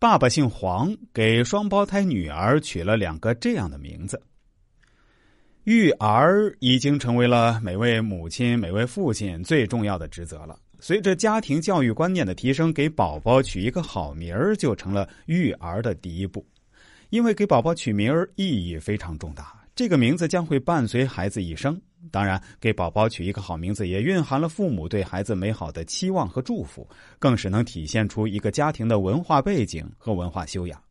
爸爸姓黄，给双胞胎女儿取了两个这样的名字。育儿已经成为了每位母亲、每位父亲最重要的职责了。随着家庭教育观念的提升，给宝宝取一个好名儿就成了育儿的第一步。因为给宝宝取名儿意义非常重大，这个名字将会伴随孩子一生。当然，给宝宝取一个好名字，也蕴含了父母对孩子美好的期望和祝福，更是能体现出一个家庭的文化背景和文化修养。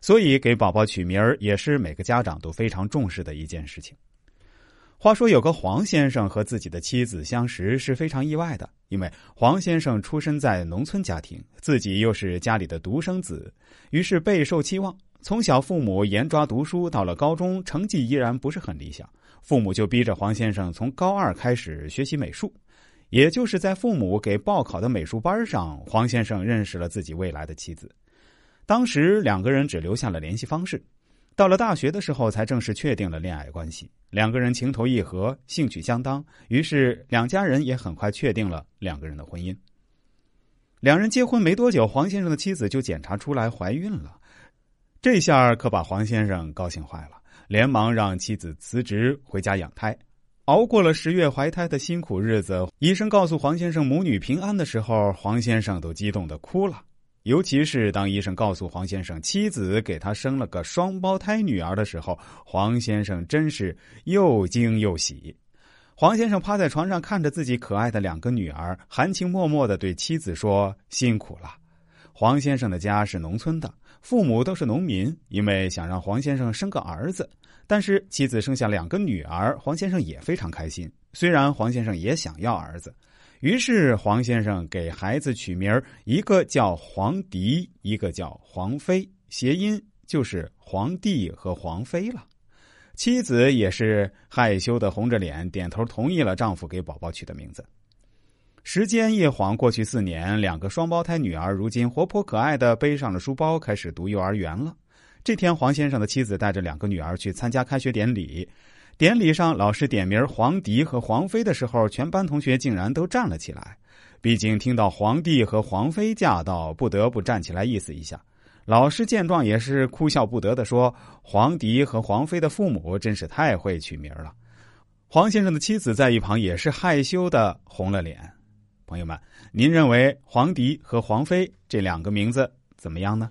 所以，给宝宝取名儿也是每个家长都非常重视的一件事情。话说，有个黄先生和自己的妻子相识是非常意外的，因为黄先生出身在农村家庭，自己又是家里的独生子，于是备受期望。从小，父母严抓读书，到了高中，成绩依然不是很理想。父母就逼着黄先生从高二开始学习美术，也就是在父母给报考的美术班上，黄先生认识了自己未来的妻子。当时两个人只留下了联系方式，到了大学的时候才正式确定了恋爱关系。两个人情投意合，兴趣相当，于是两家人也很快确定了两个人的婚姻。两人结婚没多久，黄先生的妻子就检查出来怀孕了，这下可把黄先生高兴坏了。连忙让妻子辞职回家养胎，熬过了十月怀胎的辛苦日子。医生告诉黄先生母女平安的时候，黄先生都激动的哭了。尤其是当医生告诉黄先生妻子给他生了个双胞胎女儿的时候，黄先生真是又惊又喜。黄先生趴在床上看着自己可爱的两个女儿，含情脉脉的对妻子说：“辛苦了。”黄先生的家是农村的，父母都是农民，因为想让黄先生生个儿子。但是妻子生下两个女儿，黄先生也非常开心。虽然黄先生也想要儿子，于是黄先生给孩子取名一个叫黄迪，一个叫黄飞，谐音就是皇帝和皇妃了。妻子也是害羞的红着脸点头同意了丈夫给宝宝取的名字。时间一晃过去四年，两个双胞胎女儿如今活泼可爱的背上了书包，开始读幼儿园了。这天，黄先生的妻子带着两个女儿去参加开学典礼。典礼上，老师点名黄迪和黄飞的时候，全班同学竟然都站了起来。毕竟听到皇帝和黄飞驾到，不得不站起来意思一下。老师见状也是哭笑不得的说：“黄迪和黄飞的父母真是太会取名了。”黄先生的妻子在一旁也是害羞的红了脸。朋友们，您认为黄迪和黄飞这两个名字怎么样呢？